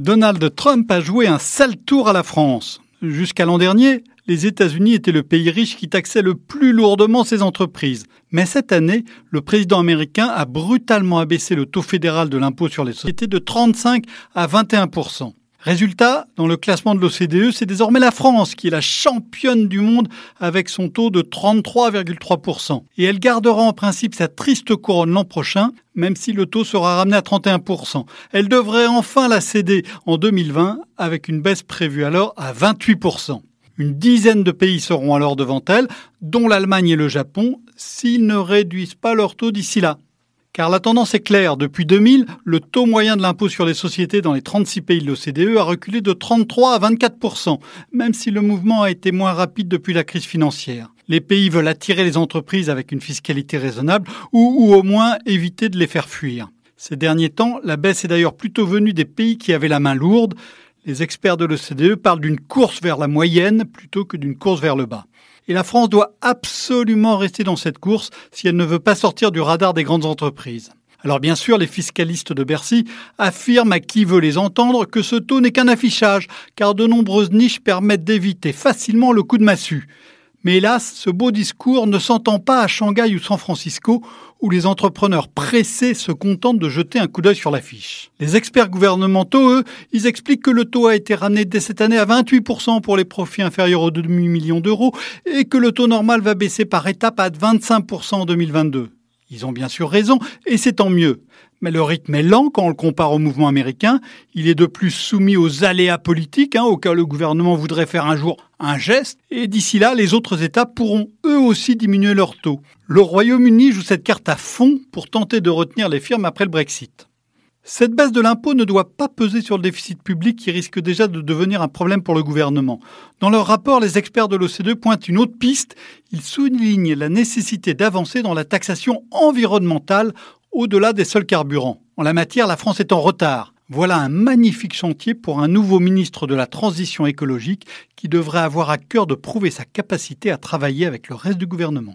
Donald Trump a joué un sale tour à la France. Jusqu'à l'an dernier, les États-Unis étaient le pays riche qui taxait le plus lourdement ses entreprises. Mais cette année, le président américain a brutalement abaissé le taux fédéral de l'impôt sur les sociétés de 35 à 21 Résultat, dans le classement de l'OCDE, c'est désormais la France qui est la championne du monde avec son taux de 33,3%. Et elle gardera en principe sa triste couronne l'an prochain, même si le taux sera ramené à 31%. Elle devrait enfin la céder en 2020 avec une baisse prévue alors à 28%. Une dizaine de pays seront alors devant elle, dont l'Allemagne et le Japon, s'ils ne réduisent pas leur taux d'ici là. Car la tendance est claire. Depuis 2000, le taux moyen de l'impôt sur les sociétés dans les 36 pays de l'OCDE a reculé de 33 à 24% même si le mouvement a été moins rapide depuis la crise financière. Les pays veulent attirer les entreprises avec une fiscalité raisonnable ou, ou au moins éviter de les faire fuir. Ces derniers temps, la baisse est d'ailleurs plutôt venue des pays qui avaient la main lourde. Les experts de l'OCDE parlent d'une course vers la moyenne plutôt que d'une course vers le bas. Et la France doit absolument rester dans cette course si elle ne veut pas sortir du radar des grandes entreprises. Alors bien sûr, les fiscalistes de Bercy affirment à qui veut les entendre que ce taux n'est qu'un affichage, car de nombreuses niches permettent d'éviter facilement le coup de massue. Mais hélas, ce beau discours ne s'entend pas à Shanghai ou San Francisco, où les entrepreneurs pressés se contentent de jeter un coup d'œil sur l'affiche. Les experts gouvernementaux, eux, ils expliquent que le taux a été ramené dès cette année à 28% pour les profits inférieurs aux demi-millions d'euros et que le taux normal va baisser par étapes à 25% en 2022. Ils ont bien sûr raison, et c'est tant mieux. Mais le rythme est lent quand on le compare au mouvement américain. Il est de plus soumis aux aléas politiques, hein, au cas où le gouvernement voudrait faire un jour un geste. Et d'ici là, les autres États pourront eux aussi diminuer leur taux. Le Royaume-Uni joue cette carte à fond pour tenter de retenir les firmes après le Brexit. Cette baisse de l'impôt ne doit pas peser sur le déficit public qui risque déjà de devenir un problème pour le gouvernement. Dans leur rapport, les experts de l'OCDE pointent une autre piste. Ils soulignent la nécessité d'avancer dans la taxation environnementale au-delà des seuls carburants. En la matière, la France est en retard. Voilà un magnifique chantier pour un nouveau ministre de la Transition écologique qui devrait avoir à cœur de prouver sa capacité à travailler avec le reste du gouvernement.